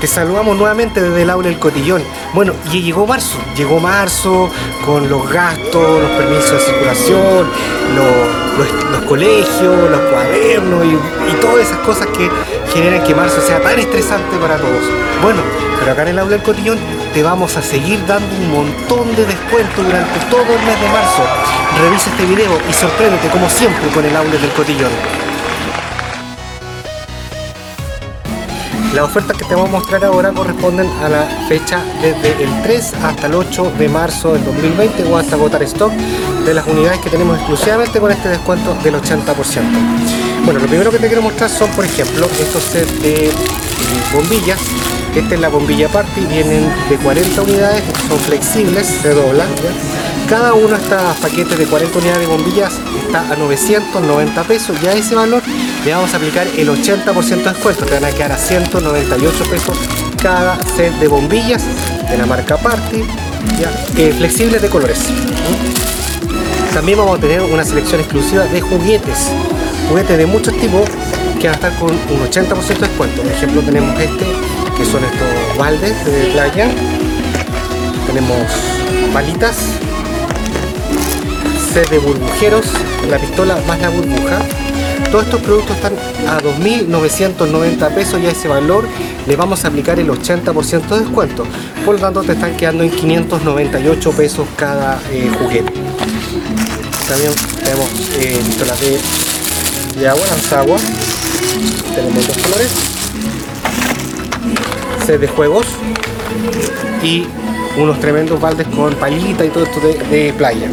Te saludamos nuevamente desde el aula del cotillón. Bueno, y llegó marzo, llegó marzo con los gastos, los permisos de circulación, los, los, colegios, los cuadernos y, y, todas esas cosas que generan que marzo sea tan estresante para todos. Bueno, pero acá en el aula del cotillón te vamos a seguir dando un montón de descuentos durante todo el mes de marzo. Revisa este video y sorpréndete como siempre con el aula del cotillón. Las ofertas que te vamos a mostrar ahora corresponden a la fecha desde el 3 hasta el 8 de marzo del 2020 o hasta agotar stock de las unidades que tenemos exclusivamente con este descuento del 80%. Bueno, lo primero que te quiero mostrar son, por ejemplo, estos sets de bombillas. Esta es la bombilla party, vienen de 40 unidades, son flexibles, se doblan. Cada uno de estos paquetes de 40 unidades de bombillas está a 990 pesos y a ese valor le vamos a aplicar el 80% de descuento, te van a quedar a 198 pesos cada set de bombillas de la marca Party, eh, flexibles de colores. También vamos a tener una selección exclusiva de juguetes, juguetes de muchos tipos que van a estar con un 80% de descuento. Por ejemplo, tenemos este, que son estos baldes de playa. Tenemos palitas, set de burbujeros, la pistola más la burbuja, todos estos productos están a 2.990 pesos y a ese valor le vamos a aplicar el 80% de descuento. Por lo tanto te están quedando en 598 pesos cada eh, juguete. También tenemos eh, de, de agua, lanzagua. Tenemos dos colores. Set de juegos. Y unos tremendos baldes con palita y todo esto de playa.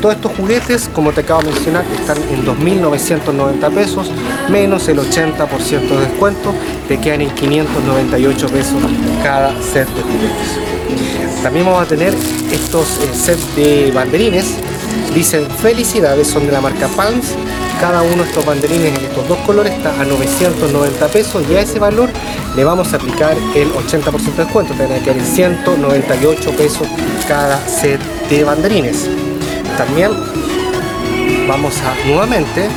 Todos estos juguetes, como te acabo de mencionar, están en 2.990 pesos, menos el 80% de descuento, te quedan en 598 pesos cada set de juguetes. También vamos a tener estos eh, sets de banderines, dicen felicidades, son de la marca Palms, cada uno de estos banderines en estos dos colores está a 990 pesos y a ese valor le vamos a aplicar el 80% de descuento, te van a quedar en 198 pesos cada set de banderines. También vamos a nuevamente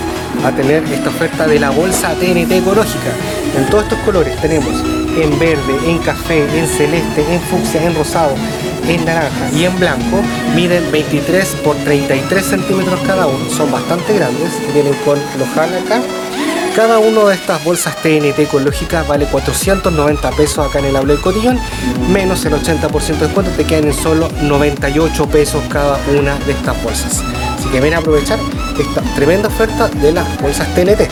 a tener esta oferta de la bolsa TNT ecológica. En todos estos colores tenemos en verde, en café, en celeste, en fucsia, en rosado, en naranja y en blanco. Miden 23 por 33 centímetros cada uno. Son bastante grandes. Vienen con los acá. Cada una de estas bolsas TNT ecológicas vale 490 pesos acá en el aula del cotillón, menos el 80% de descuento, te quedan en solo 98 pesos cada una de estas bolsas. Así que ven a aprovechar esta tremenda oferta de las bolsas TNT.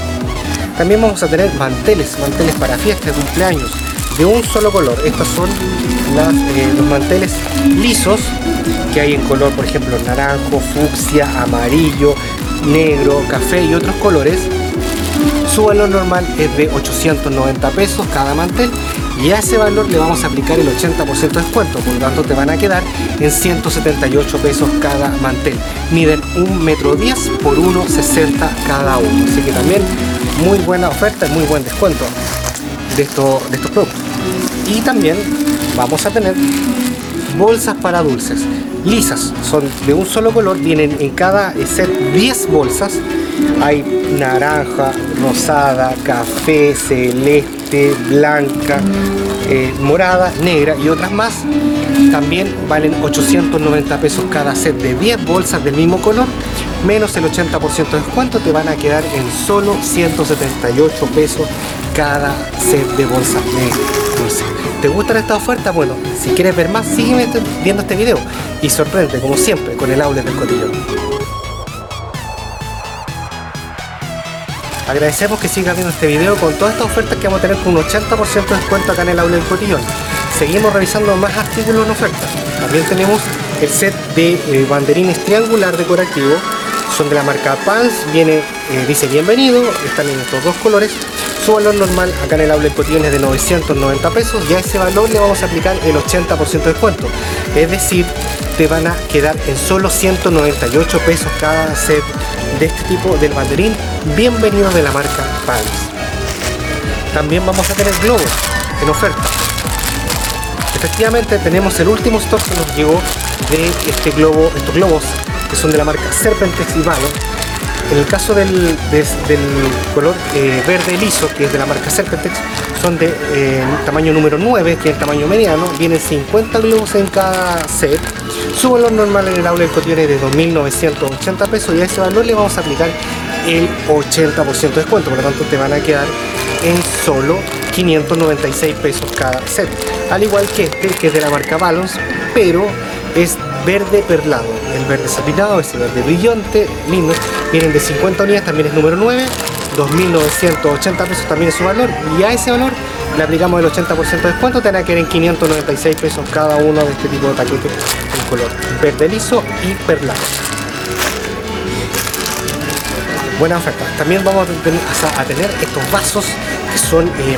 También vamos a tener manteles, manteles para fiestas, cumpleaños, de un solo color. Estos son eh, los manteles lisos que hay en color, por ejemplo, naranjo, fucsia, amarillo, negro, café y otros colores su valor normal es de 890 pesos cada mantel. Y a ese valor le vamos a aplicar el 80% de descuento, por lo tanto te van a quedar en 178 pesos cada mantel. Miden 1 metro 10 por 1,60 cada uno, así que también muy buena oferta y muy buen descuento de, esto, de estos productos. Y también vamos a tener bolsas para dulces. Lisas, son de un solo color, vienen en cada set 10 bolsas hay naranja, rosada, café, celeste, blanca, eh, morada, negra y otras más. También valen 890 pesos cada set de 10 bolsas del mismo color, menos el 80% de descuento, te van a quedar en solo 178 pesos cada set de bolsas de ¿Te gustan estas ofertas? Bueno, si quieres ver más, sígueme viendo este video y sorprende, como siempre, con el aula del cotillón. Agradecemos que sigas viendo este video con todas estas ofertas que vamos a tener con un 80% de descuento acá en el aula del cotillón. Seguimos revisando más artículos en oferta. También tenemos el set de eh, banderines triangular decorativo. Son de la marca Pans, viene, eh, dice bienvenido, están en estos dos colores. Su valor normal acá en el del cotillón es de 990 pesos y a ese valor le vamos a aplicar el 80% de descuento. Es decir, te van a quedar en solo 198 pesos cada set de este tipo del banderín bienvenido de la marca Pals. También vamos a tener globos en oferta. Efectivamente tenemos el último stock que nos llegó de este globo, estos globos que son de la marca Serpentex y. En el caso del, color eh, verde liso, que es de la marca Serpentex, son de eh, tamaño número 9, que es el tamaño mediano, vienen 50 globos en cada set. Su valor normal en el aula del cotillón es de 2.980 pesos y a ese valor le vamos a aplicar el 80% de descuento, por lo tanto te van a quedar en solo 596 pesos cada set. Al igual que este, que es de la marca Balance, pero es verde perlado. El verde satinado, ese verde brillante, lindo. Vienen de 50 unidades, también es número 9. 2.980 pesos también es su valor. Y a ese valor le aplicamos el 80% de descuento. Tendrá que ir en 596 pesos cada uno de este tipo de paquetes en color verde liso y perlado. Buena oferta. También vamos a tener estos vasos que son eh,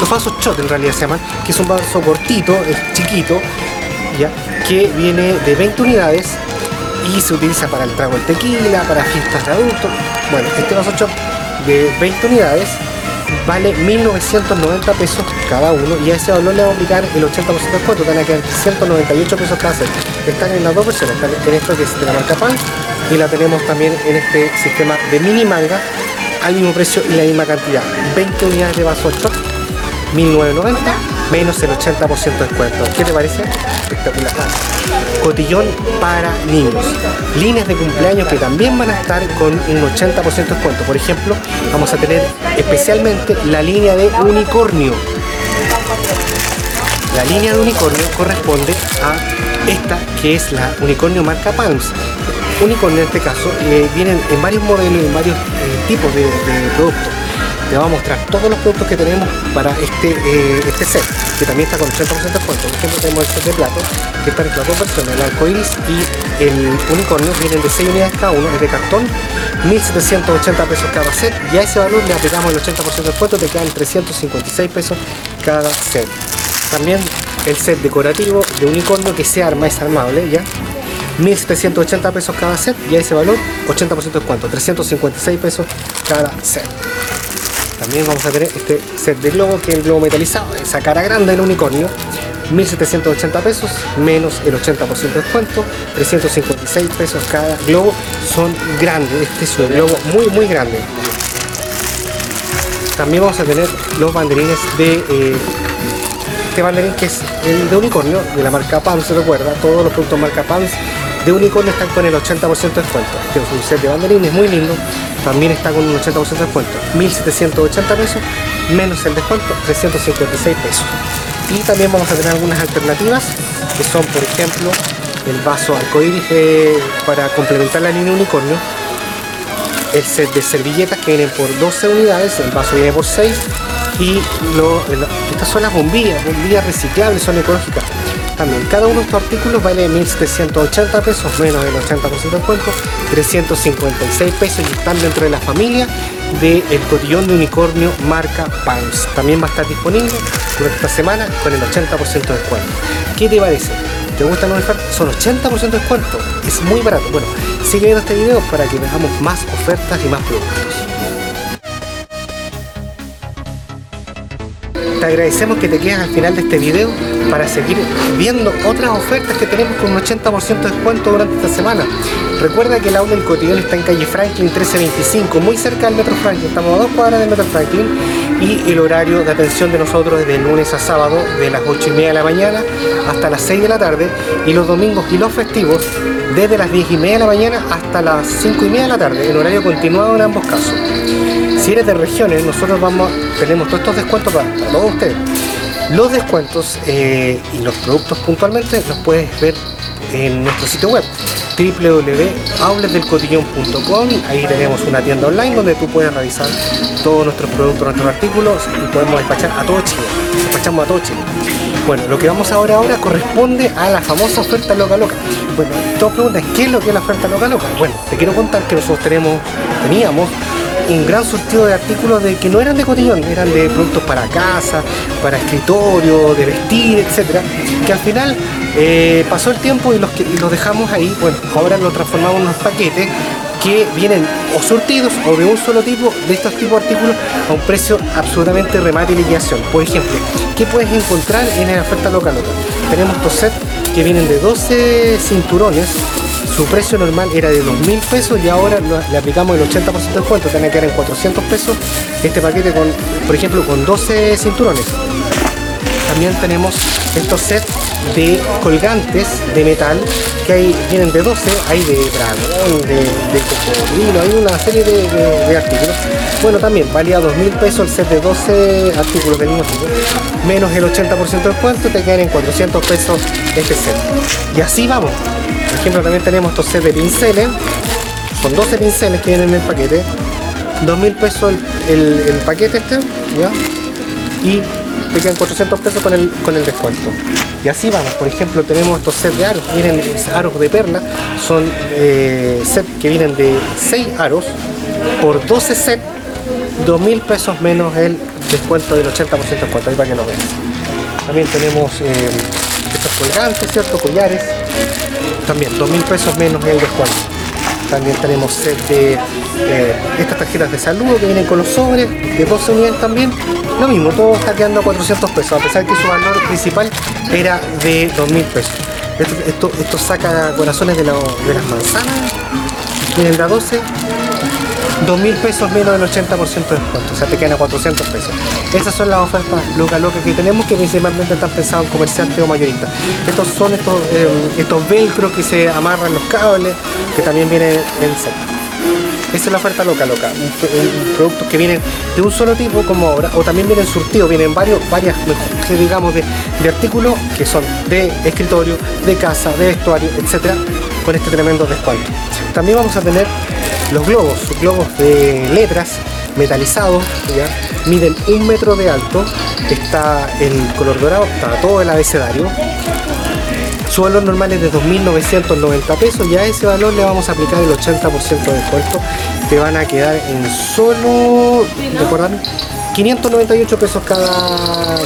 los vasos shot en realidad se llaman, que es un vaso cortito, es chiquito, ya, viene de 20 unidades y se utiliza para el trago de tequila, para fiestas de adultos. Bueno, este vaso shot de 20 unidades vale 1.990 pesos cada uno y a ese valor le vamos a aplicar el 80% de descuento, van a quedar 198 pesos cada set. Están en las dos versiones, están en esto que es de la marca Pan y la tenemos también en este sistema de mini manga al mismo precio y la misma cantidad. 20 unidades de vaso shot, 1990 menos el 80% de descuento. ¿Qué te parece? Espectacular. Cotillón para niños. Líneas de cumpleaños que también van a estar con un 80% de descuento. Por ejemplo, vamos a tener especialmente la línea de unicornio. La línea de unicornio corresponde a esta que es la unicornio marca Palms. Unicornio en este caso eh, vienen en varios modelos y en varios eh, tipos de productos te voy a mostrar todos los productos que tenemos para este, eh, este set, que también está con 80% de descuento. Por ejemplo, tenemos el set de plato, que está en las dos versiones, el arcoiris y el unicornio, vienen de 6 unidades cada uno, es de cartón, 1.780 pesos cada set, y a ese valor le aplicamos el 80% de descuento, te quedan 356 pesos cada set. También el set decorativo de unicornio que se arma, es armable, ¿ya? 1.780 pesos cada set y a ese valor 80% de descuento, 356 pesos cada set. También vamos a tener este set de globo, que es el globo metalizado, esa cara grande del unicornio. 1780 pesos menos el 80% de descuento, 356 pesos cada globo. Son grandes, este es un globo muy muy grande. También vamos a tener los banderines de eh, este banderín que es el de unicornio de la marca PAMS, se recuerda, todos los productos marca PAMS de unicornio están con el 80% de descuento. Este es un set de banderines muy lindo, también está con un 80% de descuento. 1780 pesos menos el descuento, 356 pesos. Y también vamos a tener algunas alternativas que son, por ejemplo, el vaso arcoíris para complementar la línea unicornio. El set de servilletas que vienen por 12 unidades, el vaso viene por 6 y estas son las bombillas, bombillas reciclables, son ecológicas también. Cada uno de estos artículos vale 1.780 pesos, menos del 80% de descuento, 356 pesos y están dentro de la familia del cotillón de unicornio marca Pans. También va a estar disponible durante esta semana con el 80% de descuento. ¿Qué te parece? ¿Te gustan los ofertas? Son 80% de descuento. Es muy barato. Bueno, sigue viendo este video para que veamos más ofertas y más productos. Te agradecemos que te quedes al final de este video para seguir viendo otras ofertas que tenemos con un 80% de descuento durante esta semana. Recuerda que el aula del cotillón está en calle Franklin 1325, muy cerca del Metro Franklin, estamos a dos cuadras del Metro Franklin y el horario de atención de nosotros es de lunes a sábado de las 8 y media de la mañana hasta las 6 de la tarde y los domingos y los festivos desde las 10 y media de la mañana hasta las 5 y media de la tarde, en horario continuado en ambos casos. Si eres de regiones, nosotros vamos, tenemos todos estos descuentos para, todos ustedes. Los descuentos eh, y los productos puntualmente los puedes ver en nuestro sitio web www.aulesdelcotillón.com ahí tenemos una tienda online donde tú puedes revisar todos nuestros productos, nuestros artículos y podemos despachar a todo Chile despachamos a todo Chile bueno, lo que vamos a ver ahora corresponde a la famosa oferta loca loca bueno, todos preguntan, ¿qué es lo que es la oferta loca loca? bueno, te quiero contar que nosotros tenemos, teníamos un gran surtido de artículos de que no eran de cotillón, eran de productos para casa, para escritorio, de vestir, etcétera, que al final eh, pasó el tiempo y los, los dejamos ahí, bueno, ahora lo transformamos en unos paquetes que vienen o surtidos o de un solo tipo de estos tipos de artículos a un precio absolutamente remate y liquidación. Por ejemplo, ¿qué puedes encontrar en la oferta local? Tenemos estos sets que vienen de 12 cinturones su precio normal era de 2.000 pesos y ahora le aplicamos el 80% de descuento, tiene que quedar en 400 pesos este paquete con, por ejemplo, con 12 cinturones. También tenemos estos sets de colgantes de metal que hay, vienen de 12, hay de dragón, de, de cocodrilo, hay una serie de, artículos. Bueno, también valía 2.000 pesos el set de 12 artículos del mismo tipo, menos el 80% de descuento, te quedan en 400 pesos este set. Y así vamos. Por ejemplo, también tenemos estos sets de pinceles, son 12 pinceles que vienen en el paquete, 2.000 pesos el, el, paquete este, ¿ya? Y te quedan 400 pesos con el, con el descuento. Y así vamos, por ejemplo, tenemos estos sets de aros, vienen aros de perla, son eh, sets que vienen de 6 aros por 12 sets, 2.000 pesos menos el descuento del 80% de descuento, ahí para que lo veas. También tenemos eh, estos colgantes, ¿cierto? Collares, también 2.000 pesos menos el descuento. También tenemos set eh, estas tarjetas de saludo que vienen con los sobres, de 12 unidades también. Lo mismo, todo está quedando a 400 pesos, a pesar que su valor principal era de 2.000 pesos. Esto, esto, saca corazones de, las manzanas. Miren, la 12 2 mil pesos menos del 80% de descuento, o sea, te quedan a 400 pesos. Esas son las ofertas loca loca que tenemos, que principalmente están pensadas en comerciantes o mayoristas. Estos son estos, eh, estos velcros que se amarran los cables, que también vienen en set. Esa es la oferta loca loca, productos que vienen de un solo tipo como ahora, o también vienen surtidos, vienen varios, varias, digamos, de, artículos que son de escritorio, de casa, de vestuario, etcétera, con este tremendo descuento. También vamos a tener los globos, globos de letras metalizados, miden un metro de alto, está el color dorado, está todo el abecedario. Su valor normal es de 2.990 pesos y a ese valor le vamos a aplicar el 80% de descuento. Te van a quedar en solo, ¿recuerdan? 598 pesos cada,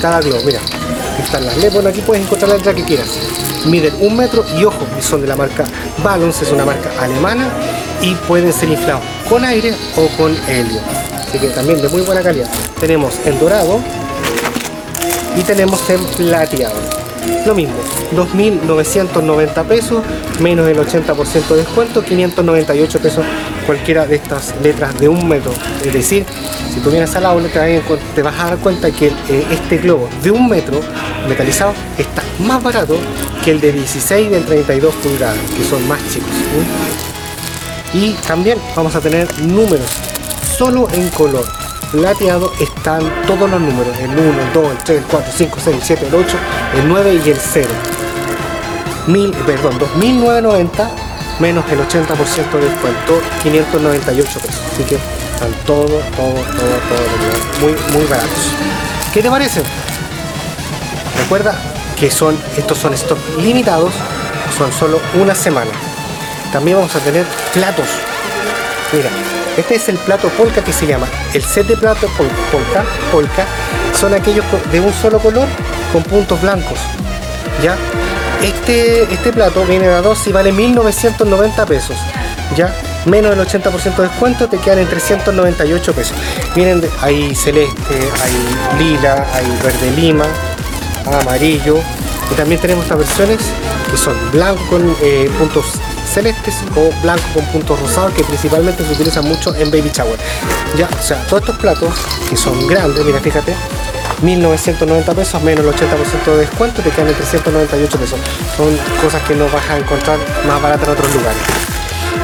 cada globo. Mira, están las letras, aquí puedes encontrar la letra que quieras miden un metro y ojo, son de la marca Balance, es una marca alemana y pueden ser inflados con aire o con helio. Así que también de muy buena calidad. Tenemos en dorado y tenemos en plateado. Lo mismo, 2.990 pesos, menos el 80% de descuento, 598 pesos cualquiera de estas letras de un metro. Es decir, si tú vienes al aula te vas a dar cuenta que eh, este globo de un metro metalizado está más barato que el de 16 y del 32 pulgadas, que son más chicos. Y también vamos a tener números solo en color plateado están todos los números, el 1, el 2, el 3, el 4, el 5, el 6, el 7, el 8, el 9 y el 0. Mil, perdón, 2.990 menos el 80% de descuento, 598 pesos. Así que están todo, todo, todo, todo muy, muy baratos. ¿Qué te parece? Recuerda que son, estos son estos limitados, son solo una semana. También vamos a tener platos. Mira, este es el plato polka que se llama. El set de platos polka, polka son aquellos de un solo color con puntos blancos. ¿Ya? Este, este plato viene a dos y vale 1990 pesos. ¿Ya? Menos del 80% de descuento te quedan en 398 pesos. Vienen de, hay celeste, hay lila, hay verde lima, amarillo. Y también tenemos estas versiones que son blanco con eh, puntos celestes o blanco con puntos rosados que principalmente se utilizan mucho en baby shower. Ya, o sea, todos estos platos que son grandes, mira, fíjate, 1990 pesos menos el 80% de descuento te quedan en 398 pesos. Son cosas que no vas a encontrar más baratas en otros lugares.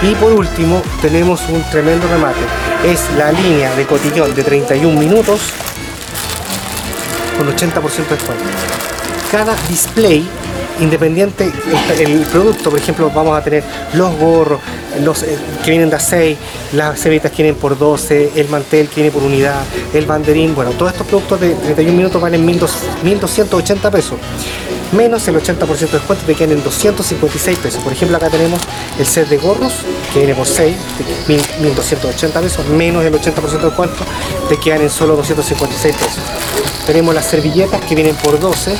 Y por último, tenemos un tremendo remate. Es la línea de cotillón de 31 minutos con 80% de descuento. Cada display independiente el producto, por ejemplo, vamos a tener los gorros, los eh, que vienen de a 6, las cebitas que vienen por 12, el mantel que viene por unidad, el banderín, bueno, todos estos productos de 31 minutos valen 1280 pesos. Menos el 80% de descuento te quedan en 256 pesos. Por ejemplo, acá tenemos el set de gorros que viene por 6, 1280 pesos, menos el 80% de descuento te quedan en solo 256 pesos. Tenemos las servilletas que vienen por 12,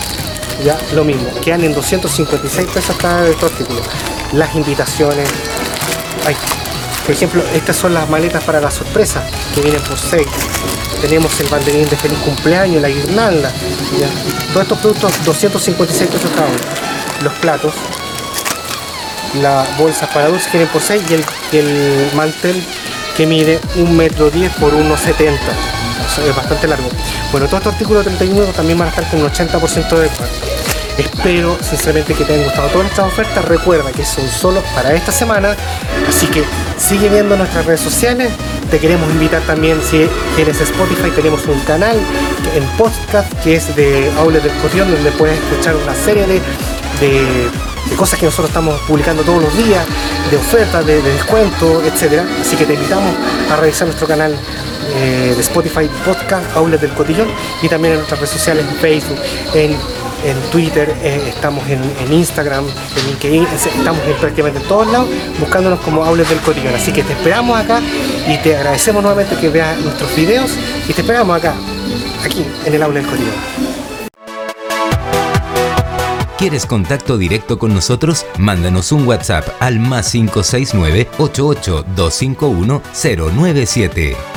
ya lo mismo, quedan en 256 pesos cada artículos. Las invitaciones, por ejemplo, estas son las maletas para la sorpresa que vienen por 6. Tenemos el banderín de feliz cumpleaños, la guirnalda, ¿ya? todos estos productos 256 pesos cada. Los platos, la bolsa para dulce que viene por 6 y el, el mantel que mide 1 metro 10 por 1,70 es bastante largo. Bueno, todos estos artículos de 31 también van a estar con un 80% de descuento. Espero sinceramente que te hayan gustado todas estas ofertas. Recuerda que son solo para esta semana. Así que sigue viendo nuestras redes sociales. Te queremos invitar también, si tienes Spotify, tenemos un canal en podcast que es de Aules del Cotillón, donde puedes escuchar una serie de, de, cosas que nosotros estamos publicando todos los días, de ofertas, de, de descuentos, etc. Así que te invitamos a revisar nuestro canal eh, de Spotify Podcast, Aules del Cotillón, y también en nuestras redes sociales, en Facebook, en en Twitter, eh, estamos en, Instagram, en LinkedIn, estamos en prácticamente en todos lados buscándonos como Aules del Cotillón. Así que te esperamos acá y te agradecemos nuevamente que veas nuestros videos y te esperamos acá, aquí en el Aula del Cotillón. ¿Quieres contacto directo con nosotros? Mándanos un WhatsApp al más 569 88 251 097.